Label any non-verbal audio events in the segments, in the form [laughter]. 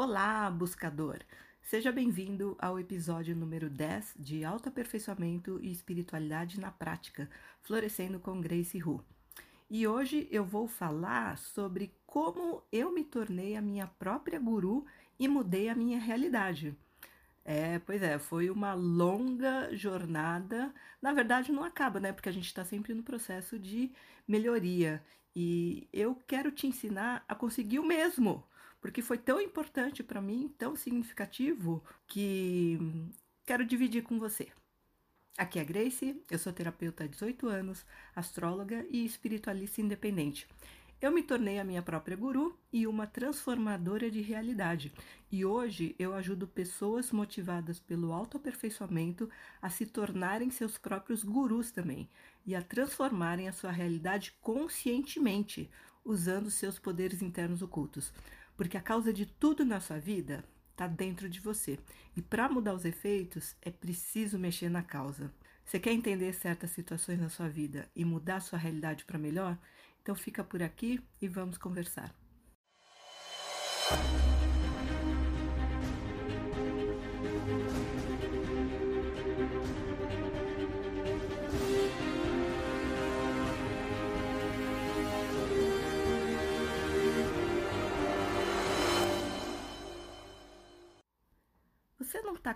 Olá, buscador! Seja bem-vindo ao episódio número 10 de Autoaperfeiçoamento e Espiritualidade na Prática, Florescendo com Grace Hu. E hoje eu vou falar sobre como eu me tornei a minha própria guru e mudei a minha realidade. É, pois é, foi uma longa jornada. Na verdade, não acaba, né? Porque a gente está sempre no processo de melhoria. E eu quero te ensinar a conseguir o mesmo porque foi tão importante para mim, tão significativo, que quero dividir com você. Aqui é a Grace, eu sou terapeuta há 18 anos, astróloga e espiritualista independente. Eu me tornei a minha própria guru e uma transformadora de realidade. E hoje eu ajudo pessoas motivadas pelo autoaperfeiçoamento a se tornarem seus próprios gurus também e a transformarem a sua realidade conscientemente, usando seus poderes internos ocultos porque a causa de tudo na sua vida está dentro de você. E para mudar os efeitos, é preciso mexer na causa. Você quer entender certas situações na sua vida e mudar sua realidade para melhor? Então fica por aqui e vamos conversar.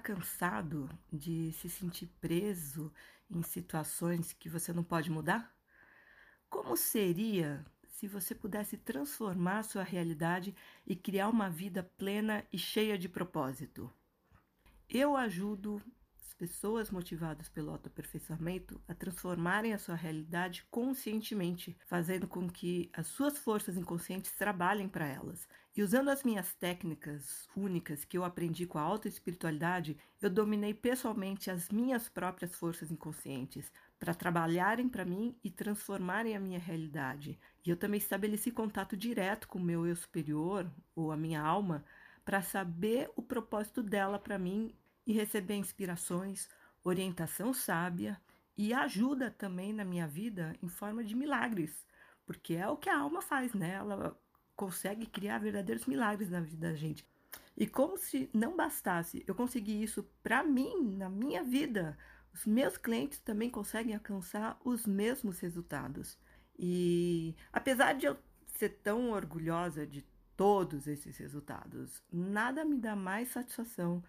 Cansado de se sentir preso em situações que você não pode mudar? Como seria se você pudesse transformar sua realidade e criar uma vida plena e cheia de propósito? Eu ajudo pessoas motivadas pelo autoaperfeiçoamento a transformarem a sua realidade conscientemente, fazendo com que as suas forças inconscientes trabalhem para elas. E usando as minhas técnicas únicas que eu aprendi com a autoespiritualidade, eu dominei pessoalmente as minhas próprias forças inconscientes para trabalharem para mim e transformarem a minha realidade. E eu também estabeleci contato direto com o meu eu superior ou a minha alma para saber o propósito dela para mim e receber inspirações, orientação sábia e ajuda também na minha vida em forma de milagres, porque é o que a alma faz, né? Ela consegue criar verdadeiros milagres na vida da gente. E como se não bastasse eu conseguir isso para mim, na minha vida, os meus clientes também conseguem alcançar os mesmos resultados. E apesar de eu ser tão orgulhosa de todos esses resultados, nada me dá mais satisfação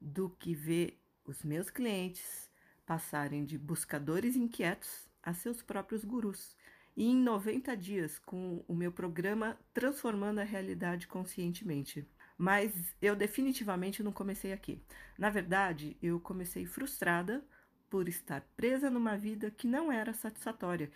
do que ver os meus clientes passarem de buscadores inquietos a seus próprios gurus. E em 90 dias, com o meu programa Transformando a Realidade Conscientemente. Mas eu definitivamente não comecei aqui. Na verdade, eu comecei frustrada por estar presa numa vida que não era satisfatória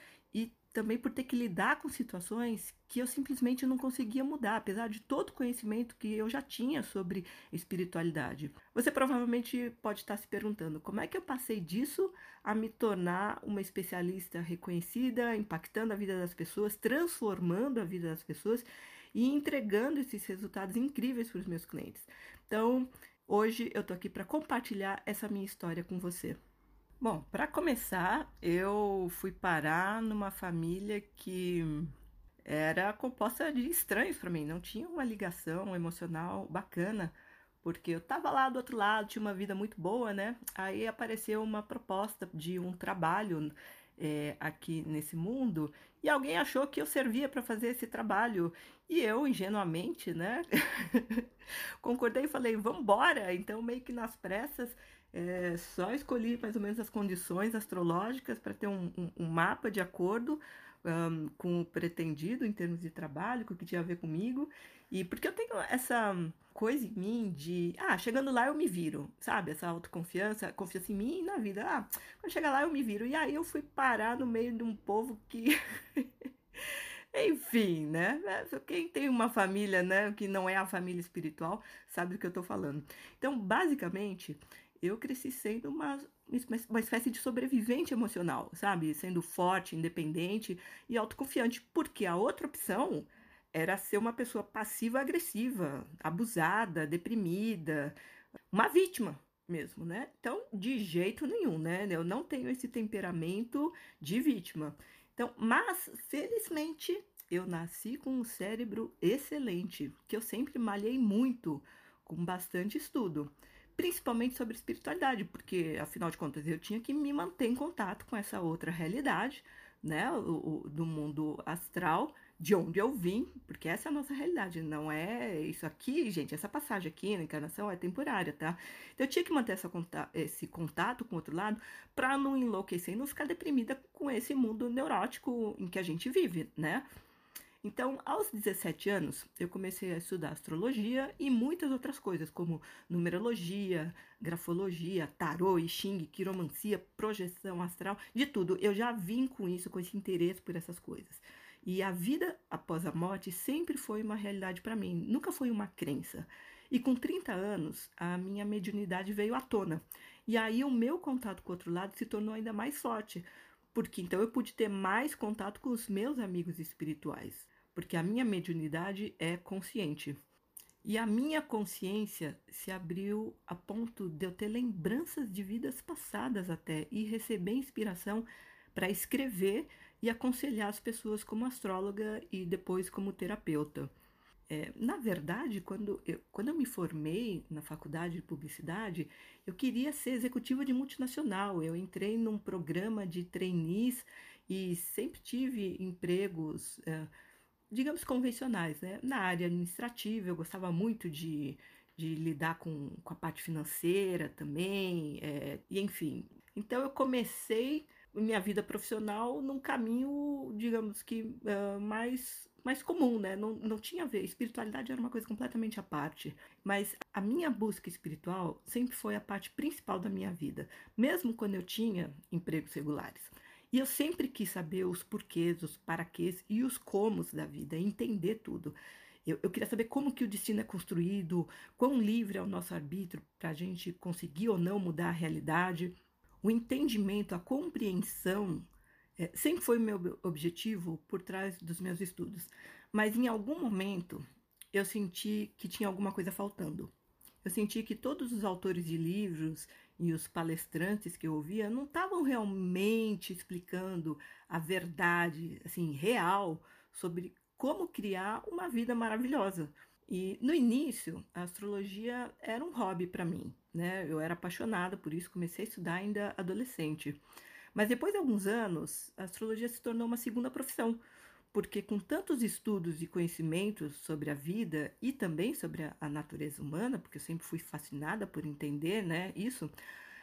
também por ter que lidar com situações que eu simplesmente não conseguia mudar, apesar de todo o conhecimento que eu já tinha sobre espiritualidade. Você provavelmente pode estar se perguntando como é que eu passei disso a me tornar uma especialista reconhecida, impactando a vida das pessoas, transformando a vida das pessoas e entregando esses resultados incríveis para os meus clientes. Então, hoje eu tô aqui para compartilhar essa minha história com você. Bom, para começar, eu fui parar numa família que era composta de estranhos para mim, não tinha uma ligação emocional bacana, porque eu tava lá do outro lado, tinha uma vida muito boa, né? Aí apareceu uma proposta de um trabalho é, aqui nesse mundo e alguém achou que eu servia para fazer esse trabalho e eu ingenuamente, né? [laughs] concordei e falei vamos embora. Então meio que nas pressas é, só escolhi mais ou menos as condições astrológicas para ter um, um, um, mapa de acordo um, com o pretendido em termos de trabalho, com o que tinha a ver comigo. E porque eu tenho essa coisa em mim de, ah, chegando lá eu me viro, sabe? Essa autoconfiança, confiança em mim e na vida. Ah, quando chegar lá eu me viro. E aí eu fui parar no meio de um povo que. [laughs] Enfim, né? Quem tem uma família, né, que não é a família espiritual, sabe do que eu tô falando. Então, basicamente, eu cresci sendo uma, uma espécie de sobrevivente emocional, sabe? Sendo forte, independente e autoconfiante, porque a outra opção era ser uma pessoa passiva-agressiva, abusada, deprimida, uma vítima mesmo, né? Então, de jeito nenhum, né? Eu não tenho esse temperamento de vítima. Então, mas felizmente eu nasci com um cérebro excelente, que eu sempre malhei muito, com bastante estudo, principalmente sobre espiritualidade, porque afinal de contas eu tinha que me manter em contato com essa outra realidade, né, o, o do mundo astral de onde eu vim, porque essa é a nossa realidade, não é isso aqui, gente, essa passagem aqui na encarnação é temporária, tá? Então eu tinha que manter essa, esse contato com o outro lado para não enlouquecer e não ficar deprimida com esse mundo neurótico em que a gente vive, né? Então, aos 17 anos, eu comecei a estudar astrologia e muitas outras coisas, como numerologia, grafologia, tarô, I Ching, quiromancia, projeção astral, de tudo. Eu já vim com isso, com esse interesse por essas coisas. E a vida após a morte sempre foi uma realidade para mim, nunca foi uma crença. E com 30 anos, a minha mediunidade veio à tona. E aí o meu contato com o outro lado se tornou ainda mais forte, porque então eu pude ter mais contato com os meus amigos espirituais, porque a minha mediunidade é consciente. E a minha consciência se abriu a ponto de eu ter lembranças de vidas passadas até e receber inspiração para escrever e aconselhar as pessoas como astróloga e depois como terapeuta. É, na verdade, quando eu, quando eu me formei na faculdade de publicidade, eu queria ser executiva de multinacional. Eu entrei num programa de trainees e sempre tive empregos, é, digamos, convencionais. Né? Na área administrativa, eu gostava muito de, de lidar com, com a parte financeira também, é, e enfim. Então, eu comecei minha vida profissional num caminho, digamos que uh, mais, mais comum, né? Não, não tinha a ver. Espiritualidade era uma coisa completamente à parte. Mas a minha busca espiritual sempre foi a parte principal da minha vida, mesmo quando eu tinha empregos regulares. E eu sempre quis saber os porquês, os paraquês e os comos da vida, entender tudo. Eu, eu, queria saber como que o destino é construído, quão livre é o nosso arbítrio para a gente conseguir ou não mudar a realidade o entendimento, a compreensão é, sempre foi o meu objetivo por trás dos meus estudos. Mas em algum momento eu senti que tinha alguma coisa faltando. Eu senti que todos os autores de livros e os palestrantes que eu ouvia não estavam realmente explicando a verdade, assim, real sobre como criar uma vida maravilhosa. E no início, a astrologia era um hobby para mim né? Eu era apaixonada por isso, comecei a estudar ainda adolescente. Mas depois de alguns anos, a astrologia se tornou uma segunda profissão, porque com tantos estudos e conhecimentos sobre a vida e também sobre a, natureza humana, porque eu sempre fui fascinada por entender, né, isso,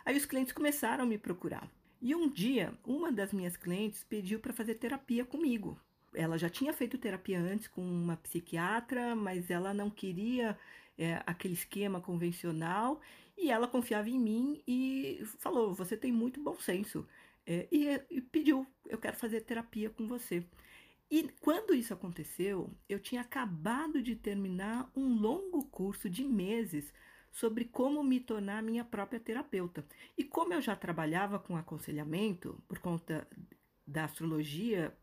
aí os clientes começaram a me procurar. E um dia, uma das minhas clientes pediu para fazer terapia comigo. Ela já tinha feito terapia antes com uma psiquiatra, mas ela não queria é, aquele esquema convencional e ela confiava em mim e falou: Você tem muito bom senso. É, e, e pediu: Eu quero fazer terapia com você. E quando isso aconteceu, eu tinha acabado de terminar um longo curso de meses sobre como me tornar minha própria terapeuta. E como eu já trabalhava com aconselhamento por conta da astrologia,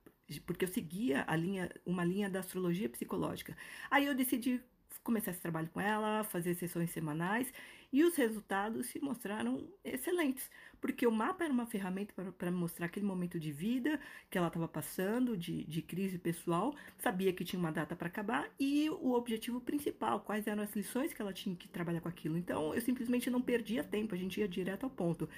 porque eu seguia a linha, uma linha da astrologia psicológica, aí eu decidi começar esse trabalho com ela, fazer sessões semanais e os resultados se mostraram excelentes, porque o mapa era uma ferramenta para mostrar aquele momento de vida que ela estava passando, de, de crise pessoal, sabia que tinha uma data para acabar e o objetivo principal, quais eram as lições que ela tinha que trabalhar com aquilo. Então eu simplesmente não perdia tempo, a gente ia direto ao ponto.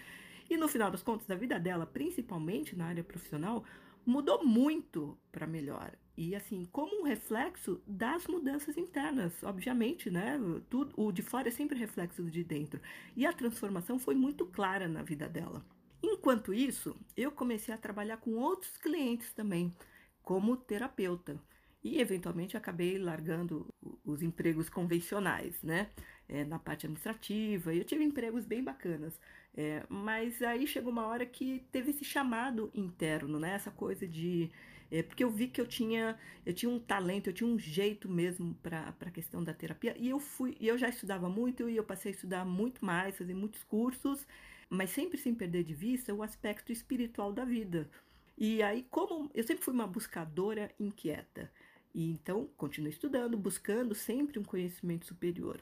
E no final das contas, a vida dela, principalmente na área profissional, mudou muito para melhor. E assim, como um reflexo das mudanças internas, obviamente, né? Tudo, o de fora é sempre reflexo do de dentro. E a transformação foi muito clara na vida dela. Enquanto isso, eu comecei a trabalhar com outros clientes também, como terapeuta. E eventualmente acabei largando os empregos convencionais, né? É, na parte administrativa. E eu tive empregos bem bacanas. É, mas aí chegou uma hora que teve esse chamado interno, né? Essa coisa de. É, porque eu vi que eu tinha, eu tinha um talento, eu tinha um jeito mesmo para a questão da terapia. E eu fui, eu já estudava muito e eu passei a estudar muito mais, fazer muitos cursos, mas sempre sem perder de vista o aspecto espiritual da vida. E aí, como eu sempre fui uma buscadora inquieta, e então continuei estudando, buscando sempre um conhecimento superior.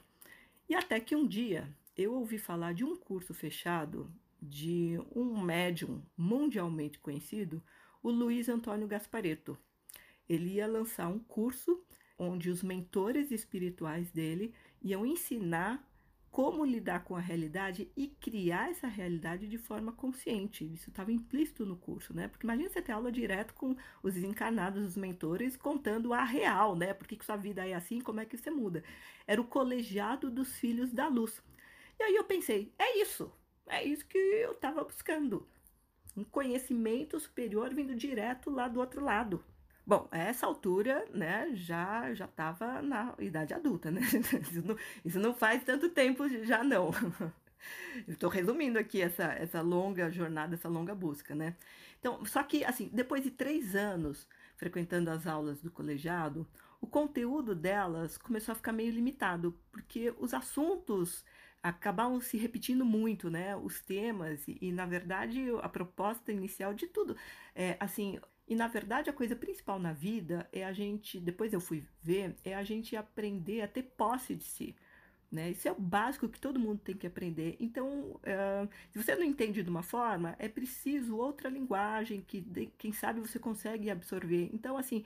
E até que um dia eu ouvi falar de um curso fechado de um médium mundialmente conhecido, o Luiz Antônio Gaspareto. ele ia lançar um curso onde os mentores espirituais dele iam ensinar como lidar com a realidade e criar essa realidade de forma consciente. Isso estava implícito no curso, né? Porque imagina você ter aula direto com os encarnados, os mentores, contando a real, né? Por que, que sua vida é assim, como é que você muda. Era o colegiado dos filhos da luz. E aí eu pensei, é isso, é isso que eu estava buscando. Um conhecimento superior vindo direto lá do outro lado. Bom, a essa altura, né, já já estava na idade adulta, né? [laughs] Isso não, isso não faz tanto tempo já não. [laughs] Estou resumindo aqui essa, essa longa jornada, essa longa busca, né? Então, só que, assim, depois de três anos frequentando as aulas do colegiado, o conteúdo delas começou a ficar meio limitado, porque os assuntos acabavam se repetindo muito, né? Os temas e, e na verdade, a proposta inicial de tudo, é, assim, e na verdade a coisa principal na vida é a gente, depois eu fui ver, é a gente aprender a ter posse de si. Né? Isso é o básico que todo mundo tem que aprender. Então, uh, se você não entende de uma forma, é preciso outra linguagem que, de, quem sabe, você consegue absorver. Então, assim,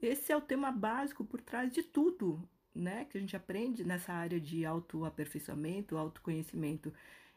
esse é o tema básico por trás de tudo né, que a gente aprende nessa área de autoaperfeiçoamento, autoconhecimento.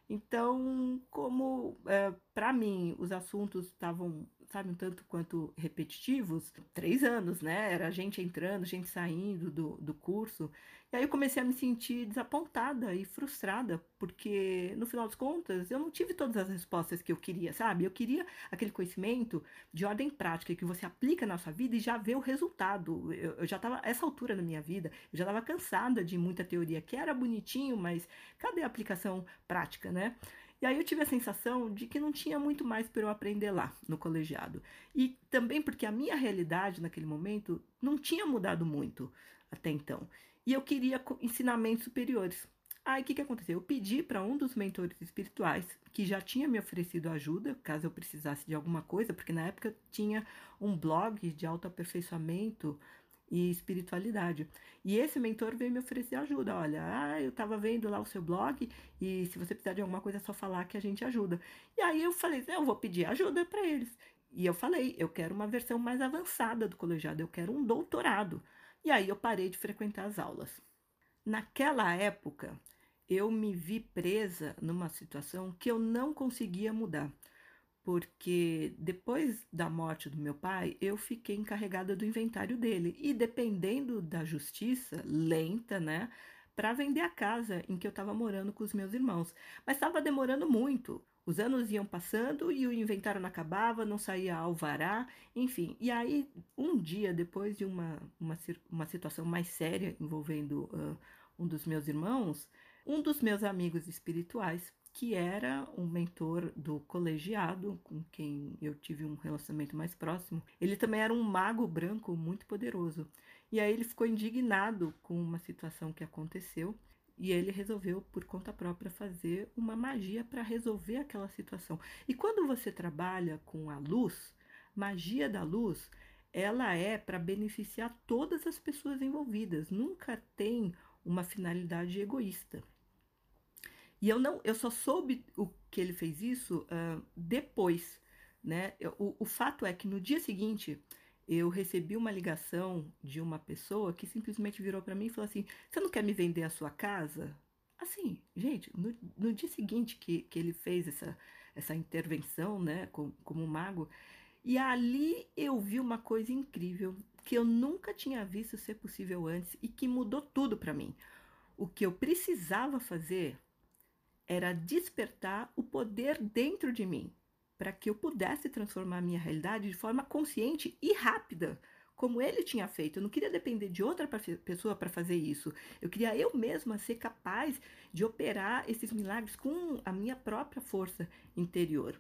Então, como é, para mim os assuntos estavam sabe, um tanto quanto repetitivos, três anos, né? Era gente entrando, gente saindo do, do curso. E aí eu comecei a me sentir desapontada e frustrada, porque no final das contas eu não tive todas as respostas que eu queria, sabe? Eu queria aquele conhecimento de ordem prática que você aplica na sua vida e já vê o resultado. Eu, eu já estava, essa altura na minha vida, eu já estava cansada de muita teoria que era bonitinho, mas cadê a aplicação prática, né? E aí eu tive a sensação de que não tinha muito mais para eu aprender lá no colegiado. E também porque a minha realidade naquele momento não tinha mudado muito até então. E eu queria ensinamentos superiores. Aí o que, que aconteceu? Eu pedi para um dos mentores espirituais, que já tinha me oferecido ajuda, caso eu precisasse de alguma coisa, porque na época tinha um blog de autoaperfeiçoamento e espiritualidade. E esse mentor veio me oferecer ajuda. Olha, ah, eu estava vendo lá o seu blog e se você precisar de alguma coisa é só falar que a gente ajuda. E aí eu falei, eu vou pedir ajuda para eles. E eu falei, eu quero uma versão mais avançada do colegiado, eu quero um doutorado. E aí eu parei de frequentar as aulas. Naquela época, eu me vi presa numa situação que eu não conseguia mudar porque depois da morte do meu pai, eu fiquei encarregada do inventário dele e dependendo da justiça lenta, né, para vender a casa em que eu estava morando com os meus irmãos. Mas estava demorando muito. Os anos iam passando e o inventário não acabava, não saía alvará, enfim. E aí, um dia depois de uma, uma, uma situação mais séria envolvendo uh, um dos meus irmãos, um dos meus amigos espirituais que era um mentor do colegiado, com quem eu tive um relacionamento mais próximo. Ele também era um mago branco muito poderoso. E aí ele ficou indignado com uma situação que aconteceu e ele resolveu, por conta própria, fazer uma magia para resolver aquela situação. E quando você trabalha com a luz, magia da luz, ela é para beneficiar todas as pessoas envolvidas, nunca tem uma finalidade egoísta. E eu não, eu só soube o que ele fez isso uh, depois, né? O, o fato é que no dia seguinte eu recebi uma ligação de uma pessoa que simplesmente virou para mim e falou assim: "Você não quer me vender a sua casa?" Assim, gente, no, no dia seguinte que, que ele fez essa, essa intervenção, né, como, como mago, e ali eu vi uma coisa incrível que eu nunca tinha visto ser possível antes e que mudou tudo para mim. O que eu precisava fazer era despertar o poder dentro de mim, para que eu pudesse transformar a minha realidade de forma consciente e rápida, como ele tinha feito. Eu não queria depender de outra pessoa para fazer isso. Eu queria eu mesma ser capaz de operar esses milagres com a minha própria força interior.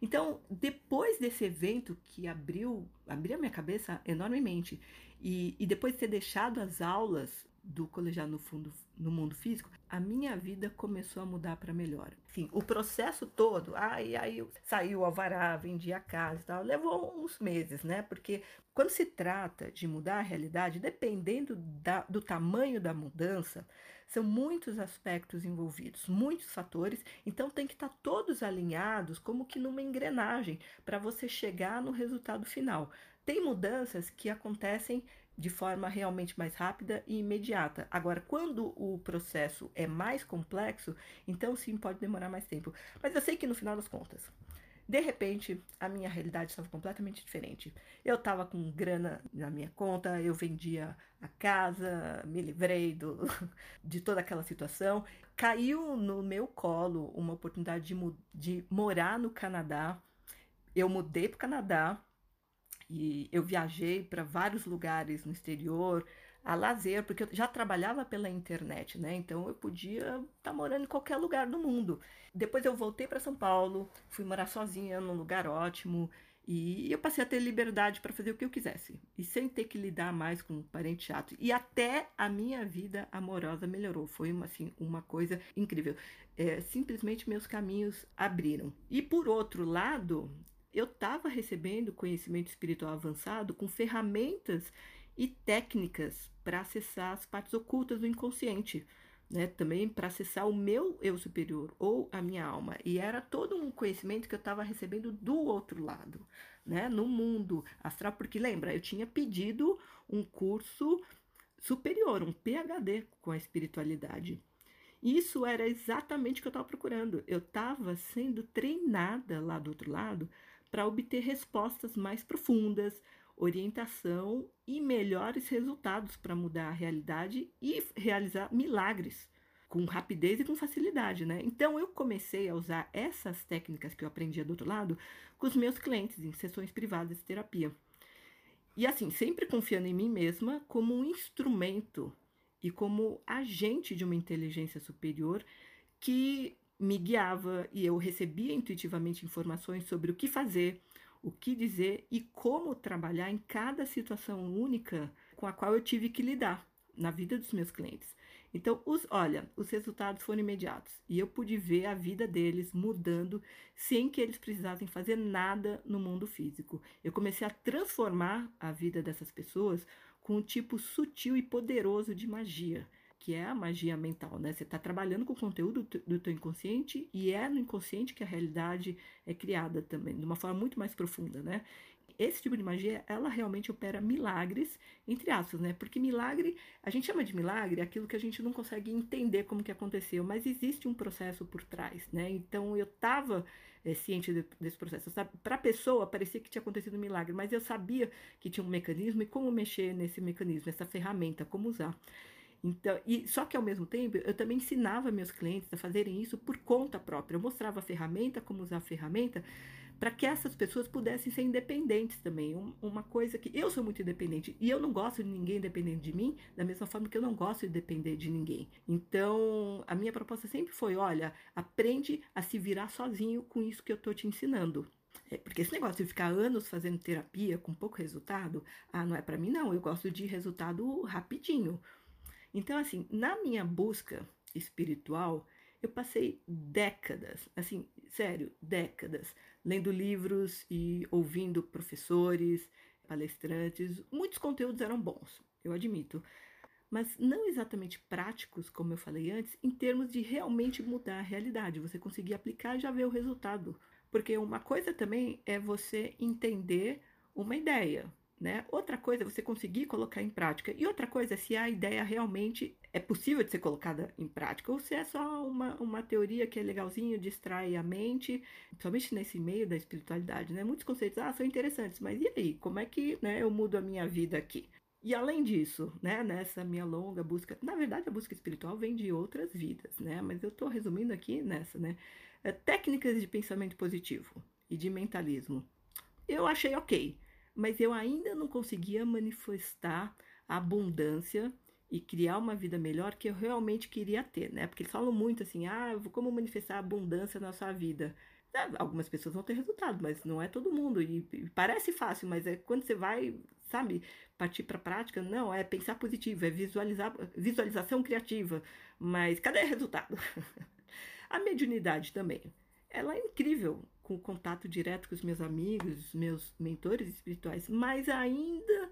Então, depois desse evento que abriu, abriu a minha cabeça enormemente, e, e depois de ter deixado as aulas do colegiado no fundo no mundo físico, a minha vida começou a mudar para melhor. Sim, o processo todo, aí aí saiu o alvará, vendi a casa e tal, levou uns meses, né? Porque quando se trata de mudar a realidade, dependendo da, do tamanho da mudança, são muitos aspectos envolvidos, muitos fatores, então tem que estar tá todos alinhados como que numa engrenagem para você chegar no resultado final. Tem mudanças que acontecem de forma realmente mais rápida e imediata. Agora, quando o processo é mais complexo, então sim pode demorar mais tempo. Mas eu sei que no final das contas, de repente, a minha realidade estava completamente diferente. Eu estava com grana na minha conta, eu vendia a casa, me livrei do, [laughs] de toda aquela situação. Caiu no meu colo uma oportunidade de, de morar no Canadá. Eu mudei para o Canadá e eu viajei para vários lugares no exterior, a lazer, porque eu já trabalhava pela internet, né? Então eu podia estar tá morando em qualquer lugar do mundo. Depois eu voltei para São Paulo, fui morar sozinha num lugar ótimo e eu passei a ter liberdade para fazer o que eu quisesse e sem ter que lidar mais com parente chato. E até a minha vida amorosa melhorou. Foi uma, assim, uma coisa incrível. É, simplesmente meus caminhos abriram. E por outro lado, eu estava recebendo conhecimento espiritual avançado com ferramentas e técnicas para acessar as partes ocultas do inconsciente, né? Também para acessar o meu eu superior ou a minha alma. E era todo um conhecimento que eu estava recebendo do outro lado, né? No mundo astral, porque lembra, eu tinha pedido um curso superior, um PhD com a espiritualidade. Isso era exatamente o que eu estava procurando. Eu estava sendo treinada lá do outro lado para obter respostas mais profundas, orientação e melhores resultados para mudar a realidade e realizar milagres com rapidez e com facilidade, né? Então eu comecei a usar essas técnicas que eu aprendia do outro lado com os meus clientes em sessões privadas de terapia. E assim, sempre confiando em mim mesma como um instrumento e como agente de uma inteligência superior que me guiava e eu recebia intuitivamente informações sobre o que fazer, o que dizer e como trabalhar em cada situação única com a qual eu tive que lidar na vida dos meus clientes. Então, os, olha, os resultados foram imediatos e eu pude ver a vida deles mudando sem que eles precisassem fazer nada no mundo físico. Eu comecei a transformar a vida dessas pessoas com um tipo sutil e poderoso de magia que é a magia mental, né? Você está trabalhando com o conteúdo do teu inconsciente e é no inconsciente que a realidade é criada também, de uma forma muito mais profunda, né? Esse tipo de magia, ela realmente opera milagres, entre aspas, né? Porque milagre, a gente chama de milagre aquilo que a gente não consegue entender como que aconteceu, mas existe um processo por trás, né? Então eu estava é, eh, ciente de, desse processo. Para a pessoa, parecia que tinha acontecido um milagre, mas eu sabia que tinha um mecanismo e como mexer nesse mecanismo, essa ferramenta, como usar. Então, e só que ao mesmo tempo eu também ensinava meus clientes a fazerem isso por conta própria. Eu mostrava a ferramenta, como usar a ferramenta, para que essas pessoas pudessem ser independentes também. Um, uma coisa que eu sou muito independente e eu não gosto de ninguém dependendo de mim, da mesma forma que eu não gosto de depender de ninguém. Então, a minha proposta sempre foi: olha, aprende a se virar sozinho com isso que eu estou te ensinando. É, porque esse negócio de ficar anos fazendo terapia com pouco resultado, ah, não é para mim não. Eu gosto de resultado rapidinho. Então, assim, na minha busca espiritual, eu passei décadas, assim, sério, décadas, lendo livros e ouvindo professores, palestrantes. Muitos conteúdos eram bons, eu admito, mas não exatamente práticos, como eu falei antes, em termos de realmente mudar a realidade, você conseguir aplicar e já ver o resultado. Porque uma coisa também é você entender uma ideia, né? Outra coisa é você conseguir colocar em prática. E outra coisa é se a ideia realmente é possível de ser colocada em prática ou se é só uma, uma teoria que é legalzinho, distrai a mente, principalmente nesse meio da espiritualidade, né? Muitos conceitos ah, são interessantes, mas e aí? Como é que né, eu mudo a minha vida aqui? E além disso, né, nessa minha longa busca, na verdade a busca espiritual vem de outras vidas, né? Mas eu estou resumindo aqui nessa, né? É, técnicas de pensamento positivo e de mentalismo. Eu achei ok mas eu ainda não conseguia manifestar a abundância e criar uma vida melhor que eu realmente queria ter, né? Porque eles falam muito assim, ah, como manifestar abundância na sua vida. Algumas pessoas vão ter resultado, mas não é todo mundo. E parece fácil, mas é quando você vai, sabe, partir para a prática, não, é pensar positivo, é visualizar, visualização criativa. Mas cadê o resultado? [laughs] a mediunidade também. Ela é incrível com contato direto com os meus amigos, meus mentores espirituais, mas ainda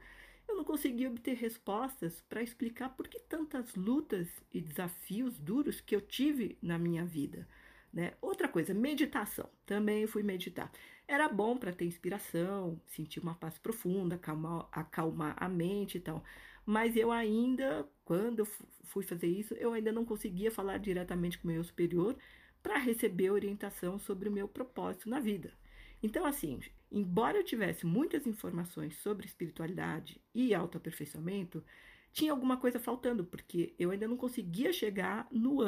eu não consegui obter respostas para explicar por que tantas lutas e desafios duros que eu tive na minha vida. Né? Outra coisa, meditação. Também fui meditar. Era bom para ter inspiração, sentir uma paz profunda, acalmar, acalmar a mente e tal. Mas eu ainda, quando fui fazer isso, eu ainda não conseguia falar diretamente com o meu superior para receber orientação sobre o meu propósito na vida. Então, assim, embora eu tivesse muitas informações sobre espiritualidade e autoaperfeiçoamento, tinha alguma coisa faltando, porque eu ainda não conseguia chegar no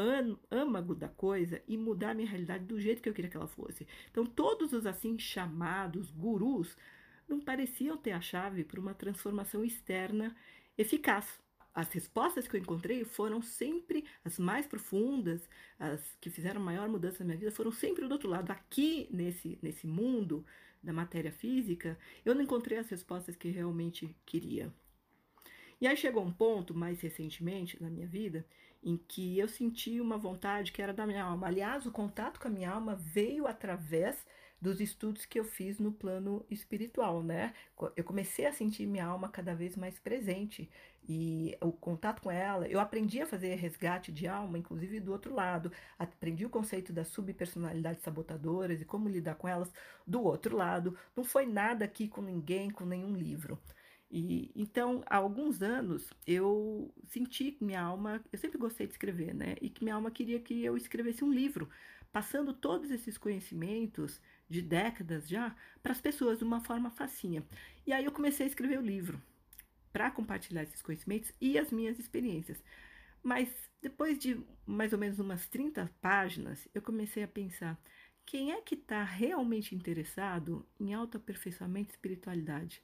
âmago da coisa e mudar a minha realidade do jeito que eu queria que ela fosse. Então, todos os assim chamados gurus não pareciam ter a chave para uma transformação externa eficaz. As respostas que eu encontrei foram sempre as mais profundas, as que fizeram maior mudança na minha vida, foram sempre do outro lado. Aqui, nesse, nesse mundo da matéria física, eu não encontrei as respostas que realmente queria. E aí chegou um ponto, mais recentemente na minha vida, em que eu senti uma vontade que era da minha alma. Aliás, o contato com a minha alma veio através dos estudos que eu fiz no plano espiritual, né? Eu comecei a sentir minha alma cada vez mais presente e o contato com ela, eu aprendi a fazer resgate de alma, inclusive do outro lado, aprendi o conceito das subpersonalidades sabotadoras e como lidar com elas do outro lado. Não foi nada aqui com ninguém, com nenhum livro. E, então, há alguns anos, eu senti que minha alma, eu sempre gostei de escrever, né? E que minha alma queria que eu escrevesse um livro, passando todos esses conhecimentos de décadas já para as pessoas de uma forma facinha. E aí eu comecei a escrever o livro para compartilhar esses conhecimentos e as minhas experiências. Mas depois de mais ou menos umas 30 páginas, eu comecei a pensar: quem é que está realmente interessado em autoaperfeiçoamento e espiritualidade?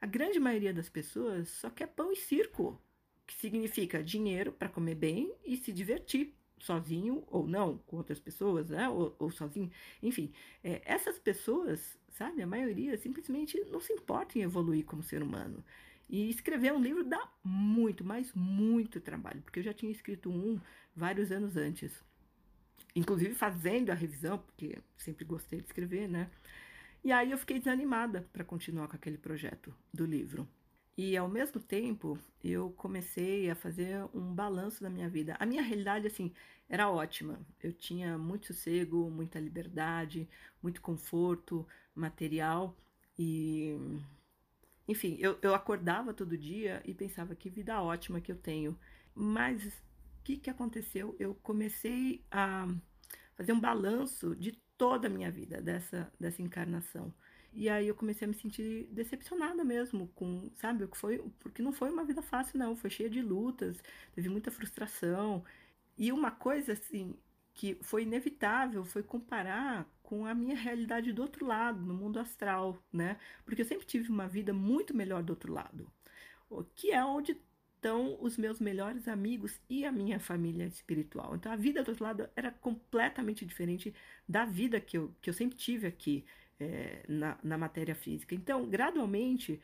A grande maioria das pessoas só quer pão e circo, que significa dinheiro para comer bem e se divertir, sozinho ou não, com outras pessoas, né? ou, ou sozinho. Enfim, é, essas pessoas, sabe, a maioria simplesmente não se importa em evoluir como ser humano. E escrever um livro dá muito, mas muito trabalho, porque eu já tinha escrito um vários anos antes. Inclusive fazendo a revisão, porque sempre gostei de escrever, né? E aí eu fiquei desanimada para continuar com aquele projeto do livro. E ao mesmo tempo, eu comecei a fazer um balanço da minha vida. A minha realidade, assim, era ótima. Eu tinha muito sossego, muita liberdade, muito conforto material e. Enfim, eu, eu acordava todo dia e pensava que vida ótima que eu tenho. Mas o que, que aconteceu? Eu comecei a fazer um balanço de toda a minha vida, dessa, dessa encarnação. E aí eu comecei a me sentir decepcionada mesmo com, sabe, o que foi, porque não foi uma vida fácil não, foi cheia de lutas, teve muita frustração. E uma coisa assim que foi inevitável foi comparar com a minha realidade do outro lado, no mundo astral, né? Porque eu sempre tive uma vida muito melhor do outro lado, que é onde estão os meus melhores amigos e a minha família espiritual. Então a vida do outro lado era completamente diferente da vida que eu, que eu sempre tive aqui é, na, na matéria física. Então, gradualmente,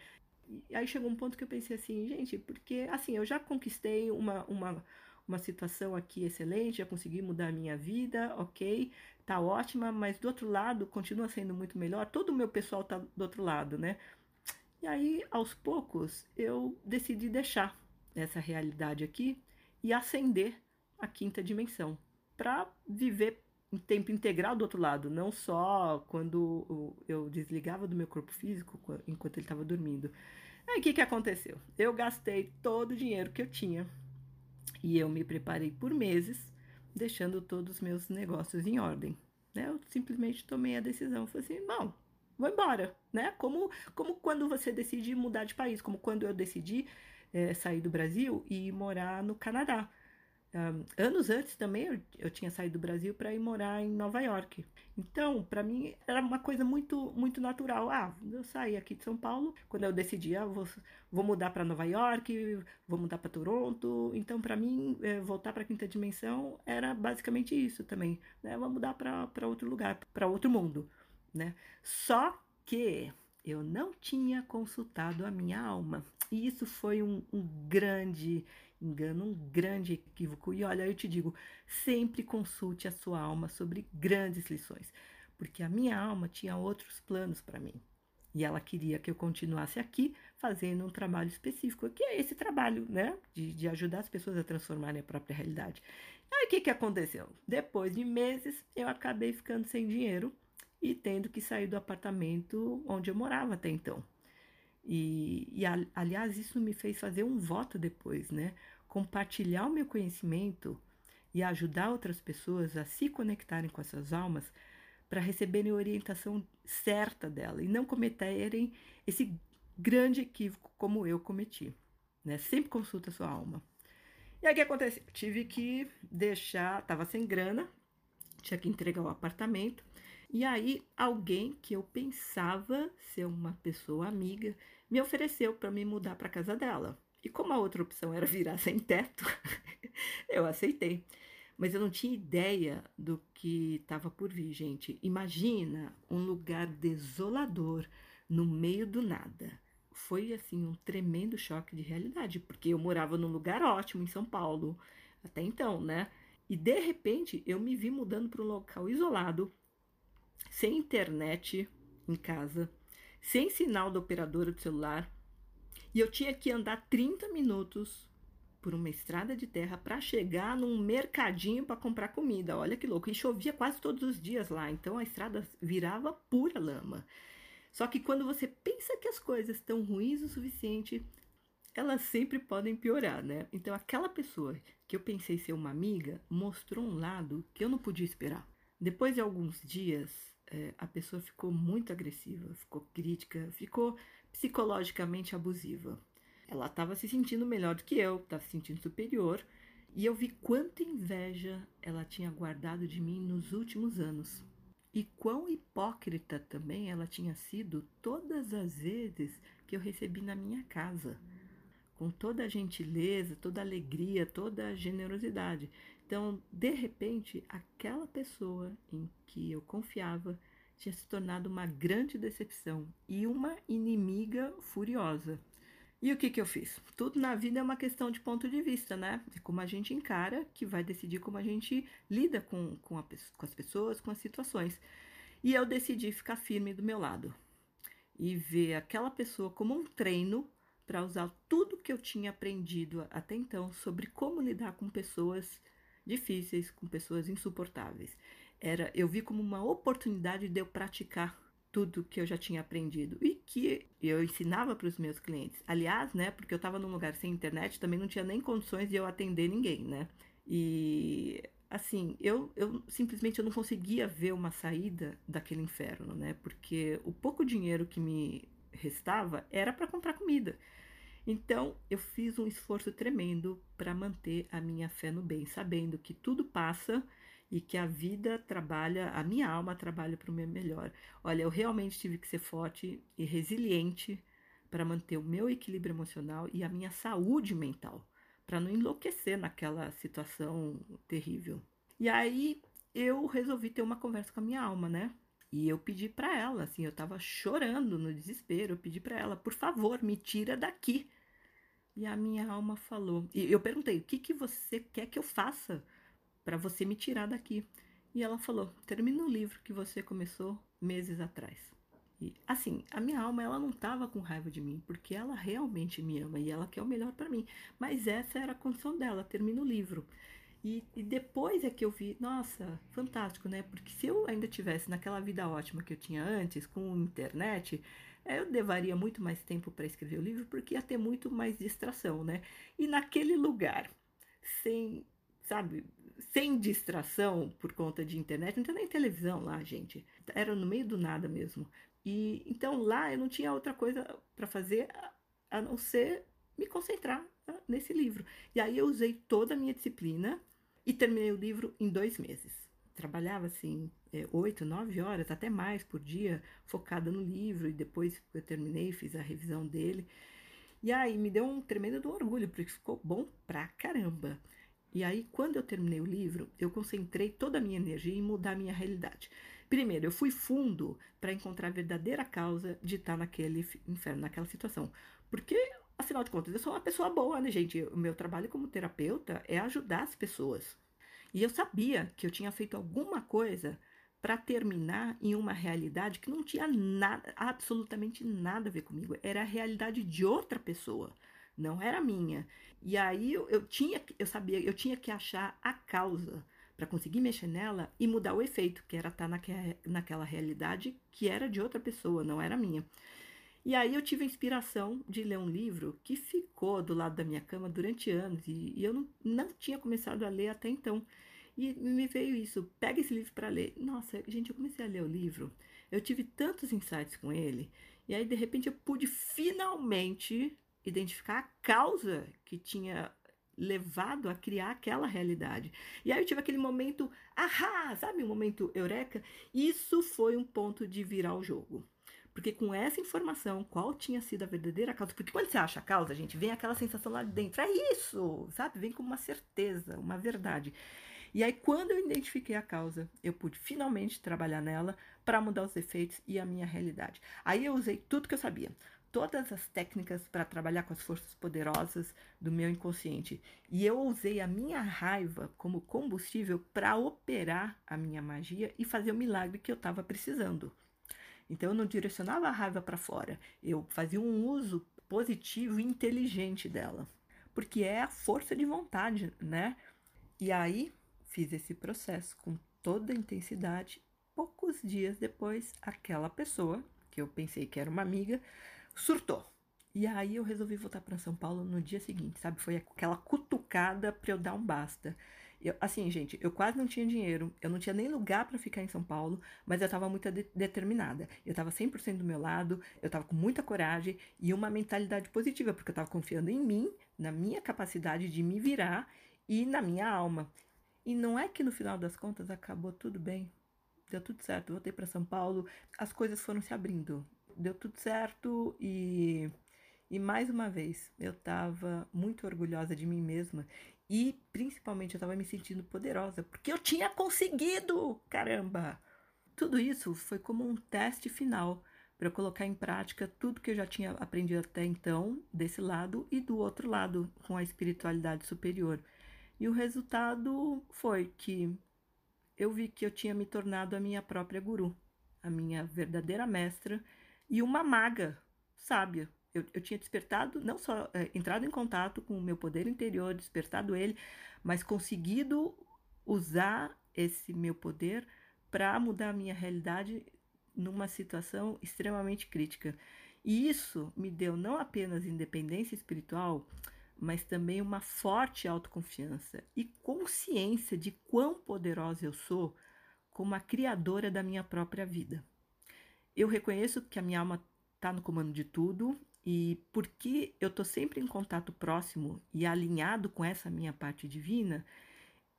aí chegou um ponto que eu pensei assim, gente, porque assim, eu já conquistei uma, uma, uma situação aqui excelente, já consegui mudar a minha vida, ok, tá ótima, mas do outro lado continua sendo muito melhor, todo o meu pessoal tá do outro lado, né? E aí, aos poucos, eu decidi deixar essa realidade aqui e ascender a quinta dimensão para viver em tempo integral do outro lado, não só quando eu desligava do meu corpo físico enquanto ele estava dormindo. Aí o que, que aconteceu? Eu gastei todo o dinheiro que eu tinha e eu me preparei por meses, deixando todos os meus negócios em ordem. Né? Eu simplesmente tomei a decisão, falei assim, bom, vou embora, né? Como, como quando você decide mudar de país, como quando eu decidi é, sair do Brasil e morar no Canadá. Um, anos antes também eu, eu, tinha saído do Brasil para ir morar em Nova York. Então, para mim era uma coisa muito muito natural. Ah, eu saí aqui de São Paulo quando eu decidi, ah, vou, vou mudar para Nova York, vou mudar para Toronto. Então, para mim é, voltar para a quinta dimensão era basicamente isso também, né? Vou mudar para outro lugar, para outro mundo, né? Só que eu não tinha consultado a minha alma. E isso foi um, um grande engano, um grande equívoco. E olha, eu te digo, sempre consulte a sua alma sobre grandes lições, porque a minha alma tinha outros planos para mim. E ela queria que eu continuasse aqui fazendo um trabalho específico, que é esse trabalho, né? De, de ajudar as pessoas a transformarem a própria realidade. Aí o que, que aconteceu? Depois de meses, eu acabei ficando sem dinheiro e tendo que sair do apartamento onde eu morava até então. E, e aliás, isso me fez fazer um voto depois, né? Compartilhar o meu conhecimento e ajudar outras pessoas a se conectarem com essas almas para receberem a orientação certa dela e não cometerem esse grande equívoco como eu cometi. Né? Sempre consulta a sua alma. E aí o que aconteceu? Tive que deixar, estava sem grana, tinha que entregar o apartamento. E aí alguém que eu pensava ser uma pessoa amiga me ofereceu para me mudar para casa dela. E como a outra opção era virar sem teto, [laughs] eu aceitei. Mas eu não tinha ideia do que estava por vir, gente. Imagina um lugar desolador no meio do nada. Foi assim um tremendo choque de realidade, porque eu morava num lugar ótimo em São Paulo até então, né? E de repente eu me vi mudando para um local isolado, sem internet em casa, sem sinal da operadora do celular, e eu tinha que andar 30 minutos por uma estrada de terra para chegar num mercadinho para comprar comida. Olha que louco. E chovia quase todos os dias lá, então a estrada virava pura lama. Só que quando você pensa que as coisas estão ruins o suficiente, elas sempre podem piorar, né? Então aquela pessoa que eu pensei ser uma amiga mostrou um lado que eu não podia esperar. Depois de alguns dias, é, a pessoa ficou muito agressiva, ficou crítica, ficou psicologicamente abusiva. Ela estava se sentindo melhor do que eu, estava se sentindo superior, e eu vi quanta inveja ela tinha guardado de mim nos últimos anos. E quão hipócrita também ela tinha sido todas as vezes que eu recebi na minha casa, com toda a gentileza, toda a alegria, toda a generosidade. Então, de repente, aquela pessoa em que eu confiava tinha se tornado uma grande decepção e uma inimiga furiosa. E o que, que eu fiz? Tudo na vida é uma questão de ponto de vista, né? É como a gente encara que vai decidir como a gente lida com, com, a, com as pessoas, com as situações. E eu decidi ficar firme do meu lado e ver aquela pessoa como um treino para usar tudo que eu tinha aprendido até então sobre como lidar com pessoas difíceis, com pessoas insuportáveis. Era, eu vi como uma oportunidade de eu praticar tudo que eu já tinha aprendido e que eu ensinava para os meus clientes. Aliás, né, porque eu estava num lugar sem internet, também não tinha nem condições de eu atender ninguém, né? E assim, eu, eu simplesmente eu não conseguia ver uma saída daquele inferno, né? Porque o pouco dinheiro que me restava era para comprar comida. Então, eu fiz um esforço tremendo para manter a minha fé no bem, sabendo que tudo passa e que a vida trabalha, a minha alma trabalha para o meu melhor. Olha, eu realmente tive que ser forte e resiliente para manter o meu equilíbrio emocional e a minha saúde mental, para não enlouquecer naquela situação terrível. E aí eu resolvi ter uma conversa com a minha alma, né? E eu pedi para ela, assim, eu tava chorando no desespero, eu pedi para ela, por favor, me tira daqui. E a minha alma falou. E eu perguntei: "O que que você quer que eu faça?" para você me tirar daqui. E ela falou: termina o livro que você começou meses atrás. E assim, a minha alma ela não estava com raiva de mim, porque ela realmente me ama e ela quer o melhor para mim. Mas essa era a condição dela, termina o livro. E, e, depois é que eu vi, nossa, fantástico, né? Porque se eu ainda tivesse naquela vida ótima que eu tinha antes, com internet, eu levaria muito mais tempo para escrever o livro, porque ia ter muito mais distração, né? E naquele lugar, sem, sabe, sem distração por conta de internet, não tinha nem televisão lá, gente. Era no meio do nada mesmo. E então lá eu não tinha outra coisa para fazer a, a não ser me concentrar né, nesse livro. E aí eu usei toda a minha disciplina e terminei o livro em dois meses. Trabalhava assim, é, oito, nove horas, até mais por dia, focada no livro, e depois eu terminei, fiz a revisão dele. E aí me deu um tremendo orgulho, porque ficou bom pra caramba. E aí, quando eu terminei o livro, eu concentrei toda a minha energia em mudar a minha realidade. Primeiro, eu fui fundo para encontrar a verdadeira causa de estar naquele inferno, naquela situação. Porque, afinal de contas, eu sou uma pessoa boa, né, gente? O meu trabalho como terapeuta é ajudar as pessoas. E eu sabia que eu tinha feito alguma coisa para terminar em uma realidade que não tinha nada, absolutamente nada a ver comigo. Era a realidade de outra pessoa não era minha. E aí eu, eu tinha, eu sabia, eu tinha que achar a causa para conseguir mexer nela e mudar o efeito, que era estar tá naquela, naquela realidade que era de outra pessoa, não era minha. E aí eu tive a inspiração de ler um livro que ficou do lado da minha cama durante anos e, e eu não, não tinha começado a ler até então. E me veio isso, pega esse livro para ler. Nossa, gente, eu comecei a ler o livro, eu tive tantos insights com ele, e aí de repente eu pude finalmente identificar a causa que tinha levado a criar aquela realidade. E aí eu tive aquele momento, ahá, sabe, um momento eureka? Isso foi um ponto de virar o jogo. Porque com essa informação, qual tinha sido a verdadeira causa? Porque quando você acha a causa, gente, vem aquela sensação lá de dentro. É isso, sabe? Vem com uma certeza, uma verdade. E aí, quando eu identifiquei a causa, eu pude finalmente trabalhar nela para mudar os efeitos e a minha realidade. Aí eu usei tudo que eu sabia todas as técnicas para trabalhar com as forças poderosas do meu inconsciente. E eu usei a minha raiva como combustível para operar a minha magia e fazer o milagre que eu estava precisando. Então eu não direcionava a raiva para fora, eu fazia um uso positivo e inteligente dela, porque é a força de vontade, né? E aí fiz esse processo com toda a intensidade. Poucos dias depois, aquela pessoa que eu pensei que era uma amiga surtou. E aí eu resolvi voltar para São Paulo no dia seguinte, sabe? Foi aquela cutucada para eu dar um basta. Eu, assim, gente, eu quase não tinha dinheiro, eu não tinha nem lugar para ficar em São Paulo, mas eu estava muito de determinada. Eu estava 100% do meu lado, eu estava com muita coragem e uma mentalidade positiva, porque eu estava confiando em mim, na minha capacidade de me virar e na minha alma. E não é que no final das contas acabou tudo bem, deu tudo certo. Voltei para São Paulo, as coisas foram se abrindo deu tudo certo e e mais uma vez eu estava muito orgulhosa de mim mesma e principalmente eu estava me sentindo poderosa porque eu tinha conseguido, caramba. Tudo isso foi como um teste final para colocar em prática tudo que eu já tinha aprendido até então desse lado e do outro lado com a espiritualidade superior. E o resultado foi que eu vi que eu tinha me tornado a minha própria guru, a minha verdadeira mestra e uma maga sábia. Eu, eu tinha despertado, não só é, entrado em contato com o meu poder interior, despertado ele, mas conseguido usar esse meu poder para mudar a minha realidade numa situação extremamente crítica. E isso me deu não apenas independência espiritual, mas também uma forte autoconfiança e consciência de quão poderosa eu sou como a criadora da minha própria vida. Eu reconheço que a minha alma está no comando de tudo e porque eu estou sempre em contato próximo e alinhado com essa minha parte divina,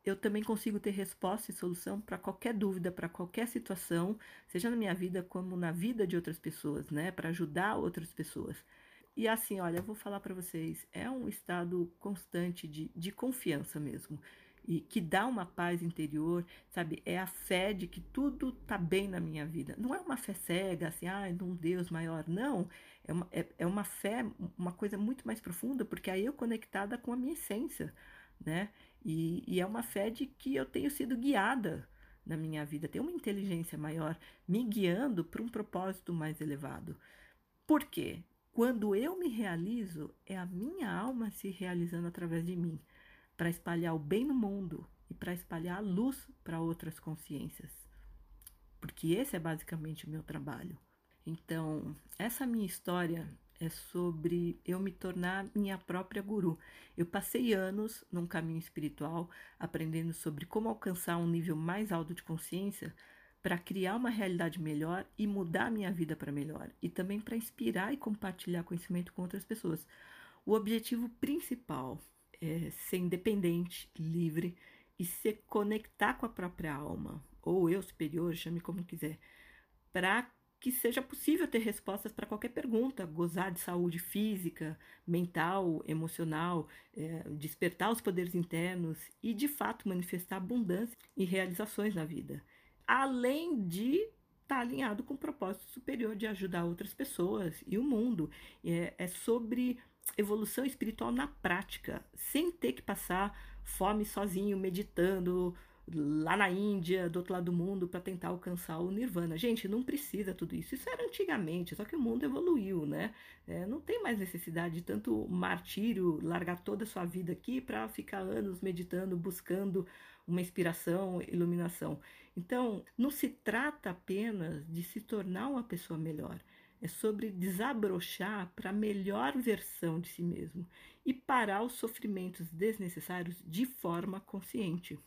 eu também consigo ter resposta e solução para qualquer dúvida, para qualquer situação, seja na minha vida como na vida de outras pessoas, né? Para ajudar outras pessoas. E assim, olha, eu vou falar para vocês, é um estado constante de, de confiança mesmo e que dá uma paz interior, sabe? É a fé de que tudo tá bem na minha vida. Não é uma fé cega, assim, ah, num Deus maior, não. É uma, é, é uma fé, uma coisa muito mais profunda, porque aí eu conectada com a minha essência, né? E, e é uma fé de que eu tenho sido guiada na minha vida, tem uma inteligência maior me guiando para um propósito mais elevado. Por quê? Quando eu me realizo, é a minha alma se realizando através de mim para espalhar o bem no mundo e para espalhar a luz para outras consciências. Porque esse é basicamente o meu trabalho. Então, essa minha história é sobre eu me tornar minha própria guru. Eu passei anos num caminho espiritual, aprendendo sobre como alcançar um nível mais alto de consciência para criar uma realidade melhor e mudar minha vida para melhor, e também para inspirar e compartilhar conhecimento com outras pessoas. O objetivo principal é, ser independente, livre e se conectar com a própria alma, ou eu superior, chame como quiser, para que seja possível ter respostas para qualquer pergunta, gozar de saúde física, mental, emocional, é, despertar os poderes internos e, de fato, manifestar abundância e realizações na vida. Além de estar tá alinhado com o propósito superior de ajudar outras pessoas e o mundo. É, é sobre evolução espiritual na prática, sem ter que passar fome sozinho, meditando lá na Índia, do outro lado do mundo, para tentar alcançar o nirvana. Gente, não precisa tudo isso. Isso era antigamente, só que o mundo evoluiu, né? É, não tem mais necessidade de tanto martírio, largar toda a sua vida aqui para ficar anos meditando, buscando uma inspiração, iluminação. Então, não se trata apenas de se tornar uma pessoa melhor. É sobre desabrochar para a melhor versão de si mesmo e parar os sofrimentos desnecessários de forma consciente.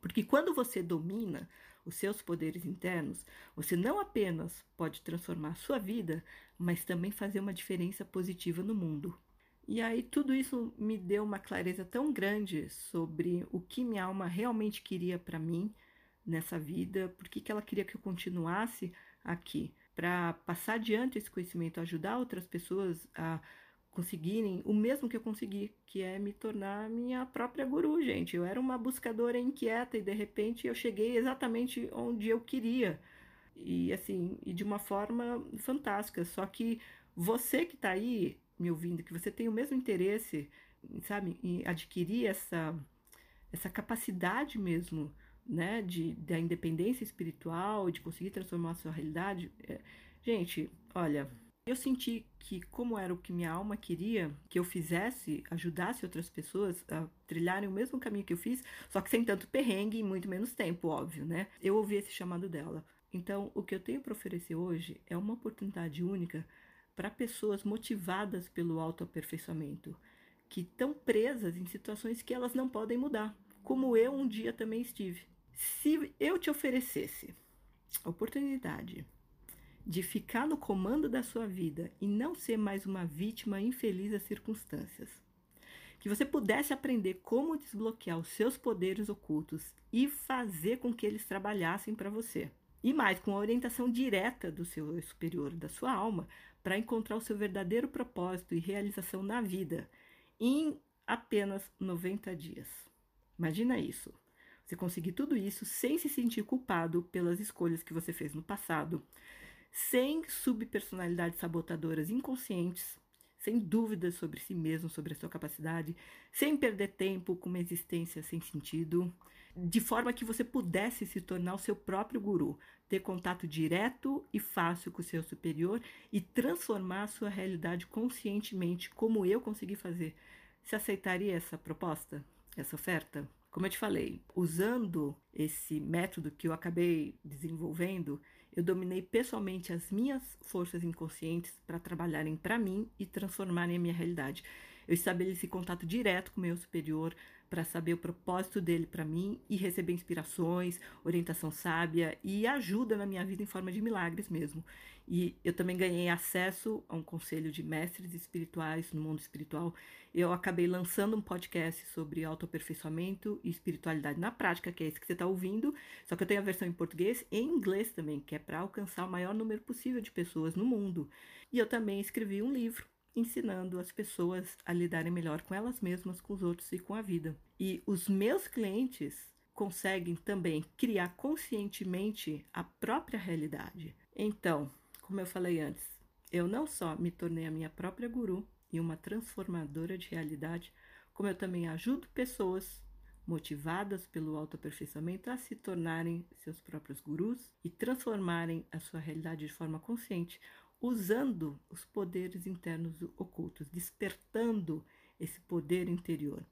Porque quando você domina os seus poderes internos, você não apenas pode transformar a sua vida, mas também fazer uma diferença positiva no mundo. E aí tudo isso me deu uma clareza tão grande sobre o que minha alma realmente queria para mim nessa vida, por que ela queria que eu continuasse aqui, para passar adiante esse conhecimento, ajudar outras pessoas a conseguirem o mesmo que eu consegui, que é me tornar minha própria guru, gente. Eu era uma buscadora inquieta e de repente eu cheguei exatamente onde eu queria. E assim, e de uma forma fantástica. Só que você que está aí me ouvindo, que você tem o mesmo interesse, sabe, em adquirir essa essa capacidade mesmo, né, de da independência espiritual, de conseguir transformar a sua realidade. É, gente, olha, eu senti que, como era o que minha alma queria que eu fizesse, ajudasse outras pessoas a trilharem o mesmo caminho que eu fiz, só que sem tanto perrengue e muito menos tempo, óbvio, né? Eu ouvi esse chamado dela. Então, o que eu tenho para oferecer hoje é uma oportunidade única para pessoas motivadas pelo autoaperfeiçoamento, que estão presas em situações que elas não podem mudar, como eu um dia também estive. Se eu te oferecesse a oportunidade de ficar no comando da sua vida e não ser mais uma vítima infeliz das circunstâncias. Que você pudesse aprender como desbloquear os seus poderes ocultos e fazer com que eles trabalhassem para você. E mais, com a orientação direta do seu superior, da sua alma, para encontrar o seu verdadeiro propósito e realização na vida em apenas 90 dias. Imagina isso. Você conseguir tudo isso sem se sentir culpado pelas escolhas que você fez no passado, sem subpersonalidades sabotadoras inconscientes, sem dúvidas sobre si mesmo, sobre a sua capacidade, sem perder tempo com uma existência sem sentido, de forma que você pudesse se tornar o seu próprio guru, ter contato direto e fácil com o seu superior e transformar a sua realidade conscientemente, como eu consegui fazer. Você aceitaria essa proposta, essa oferta? Como eu te falei, usando esse método que eu acabei desenvolvendo, eu dominei pessoalmente as minhas forças inconscientes para trabalharem para mim e transformarem a minha realidade. Eu estabeleci contato direto com o meu superior para saber o propósito dele para mim e receber inspirações, orientação sábia e ajuda na minha vida em forma de milagres mesmo. E eu também ganhei acesso a um conselho de mestres espirituais no mundo espiritual. Eu acabei lançando um podcast sobre autoaperfeiçoamento e espiritualidade na prática, que é esse que você está ouvindo. Só que eu tenho a versão em português e em inglês também, que é para alcançar o maior número possível de pessoas no mundo. E eu também escrevi um livro ensinando as pessoas a lidarem melhor com elas mesmas, com os outros e com a vida. E os meus clientes conseguem também criar conscientemente a própria realidade. Então, como eu falei antes, eu não só me tornei a minha própria guru e uma transformadora de realidade, como eu também ajudo pessoas motivadas pelo autoaperfeiçoamento a se tornarem seus próprios gurus e transformarem a sua realidade de forma consciente, usando os poderes internos ocultos, despertando esse poder interior.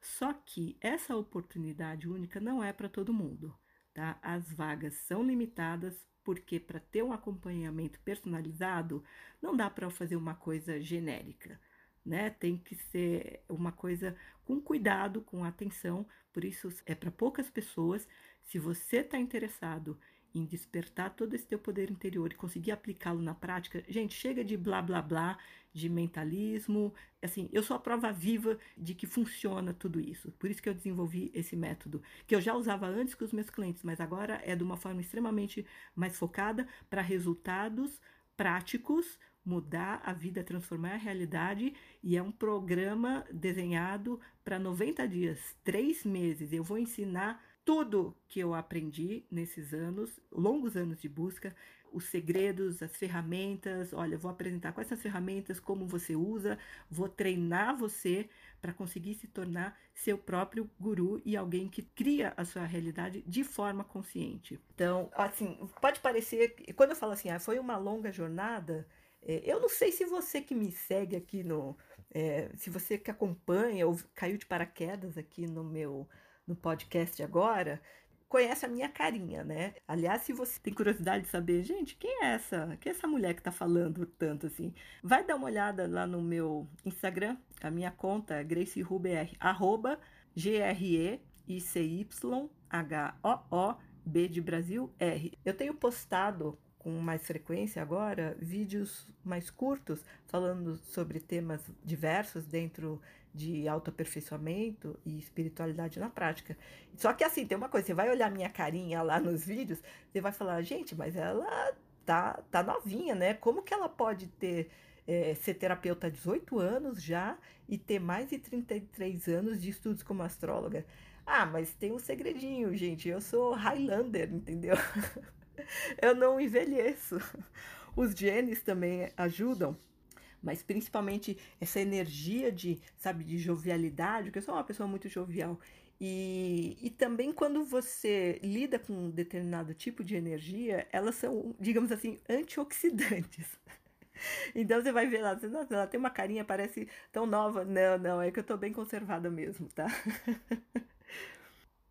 Só que essa oportunidade única não é para todo mundo, tá? As vagas são limitadas porque para ter um acompanhamento personalizado não dá para fazer uma coisa genérica, né? Tem que ser uma coisa com cuidado, com atenção. Por isso é para poucas pessoas. Se você está interessado em despertar todo esse teu poder interior e conseguir aplicá-lo na prática, gente, chega de blá blá blá, de mentalismo. Assim, eu sou a prova viva de que funciona tudo isso. Por isso que eu desenvolvi esse método, que eu já usava antes com os meus clientes, mas agora é de uma forma extremamente mais focada para resultados práticos, mudar a vida, transformar a realidade, e é um programa desenhado para 90 dias, três meses. Eu vou ensinar tudo que eu aprendi nesses anos, longos anos de busca, os segredos, as ferramentas. Olha, vou apresentar quais são as ferramentas, como você usa, vou treinar você para conseguir se tornar seu próprio guru e alguém que cria a sua realidade de forma consciente. Então, assim, pode parecer, quando eu falo assim, ah, foi uma longa jornada, é, eu não sei se você que me segue aqui no, é, se você que acompanha ou caiu de paraquedas aqui no meu no podcast agora, conhece a minha carinha, né? Aliás, se você tem curiosidade de saber, gente, quem é essa? Quem é essa mulher que tá falando tanto assim? Vai dar uma olhada lá no meu Instagram, a minha conta é GraceRuber, arroba G-R-E-I-C-Y-H-O-O-B de Brasil R. Eu tenho postado com mais frequência agora vídeos mais curtos falando sobre temas diversos dentro de autoaperfeiçoamento e espiritualidade na prática. Só que assim, tem uma coisa, você vai olhar minha carinha lá [laughs] nos vídeos, você vai falar, gente, mas ela tá, tá novinha, né? Como que ela pode ter é, ser terapeuta há 18 anos já e ter mais de 33 anos de estudos como astróloga? Ah, mas tem um segredinho, gente. Eu sou Highlander, entendeu? [laughs] eu não envelheço. Os genes também ajudam mas principalmente essa energia de, sabe, de jovialidade, porque eu sou uma pessoa muito jovial. E, e também quando você lida com um determinado tipo de energia, elas são, digamos assim, antioxidantes. [laughs] Então você vai ver lá, nossa, ela tem uma carinha, parece tão nova. Não, não, é que eu tô bem conservada mesmo, tá? [laughs]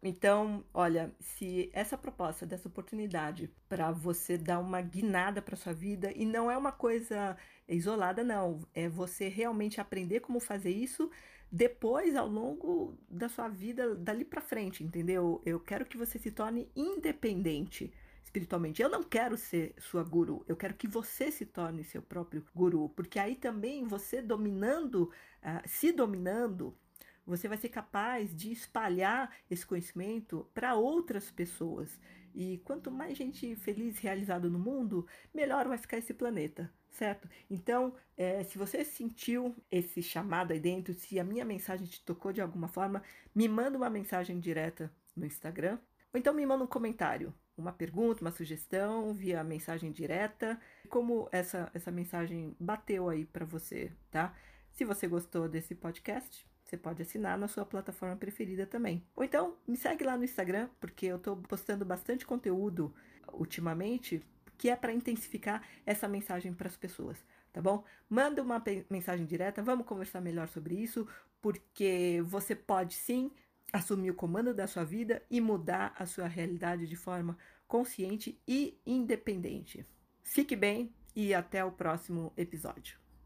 Então, olha, se essa proposta dessa oportunidade para você dar uma guinada para sua vida e não é uma coisa isolada, não, é você realmente aprender como fazer isso depois ao longo da sua vida dali para frente, entendeu? Eu quero que você se torne independente espiritualmente. Eu não quero ser sua guru, eu quero que você se torne seu próprio guru, porque aí também você dominando, uh, se dominando, você vai ser capaz de espalhar esse conhecimento para outras pessoas. E quanto mais gente feliz realizada no mundo, melhor vai ficar esse planeta, certo? Então, é, se você sentiu esse chamado aí dentro, se a minha mensagem te tocou de alguma forma, me manda uma mensagem direta no Instagram, ou então me manda um comentário, uma pergunta, uma sugestão via mensagem direta, como essa, essa mensagem bateu aí para você, tá? Se você gostou desse podcast, você pode assinar na sua plataforma preferida também. Ou então, me segue lá no Instagram, porque eu estou postando bastante conteúdo ultimamente, que é para intensificar essa mensagem para as pessoas, tá bom? Manda uma mensagem direta, vamos conversar melhor sobre isso, porque você pode sim assumir o comando da sua vida e mudar a sua realidade de forma consciente e independente. Fique bem e até o próximo episódio.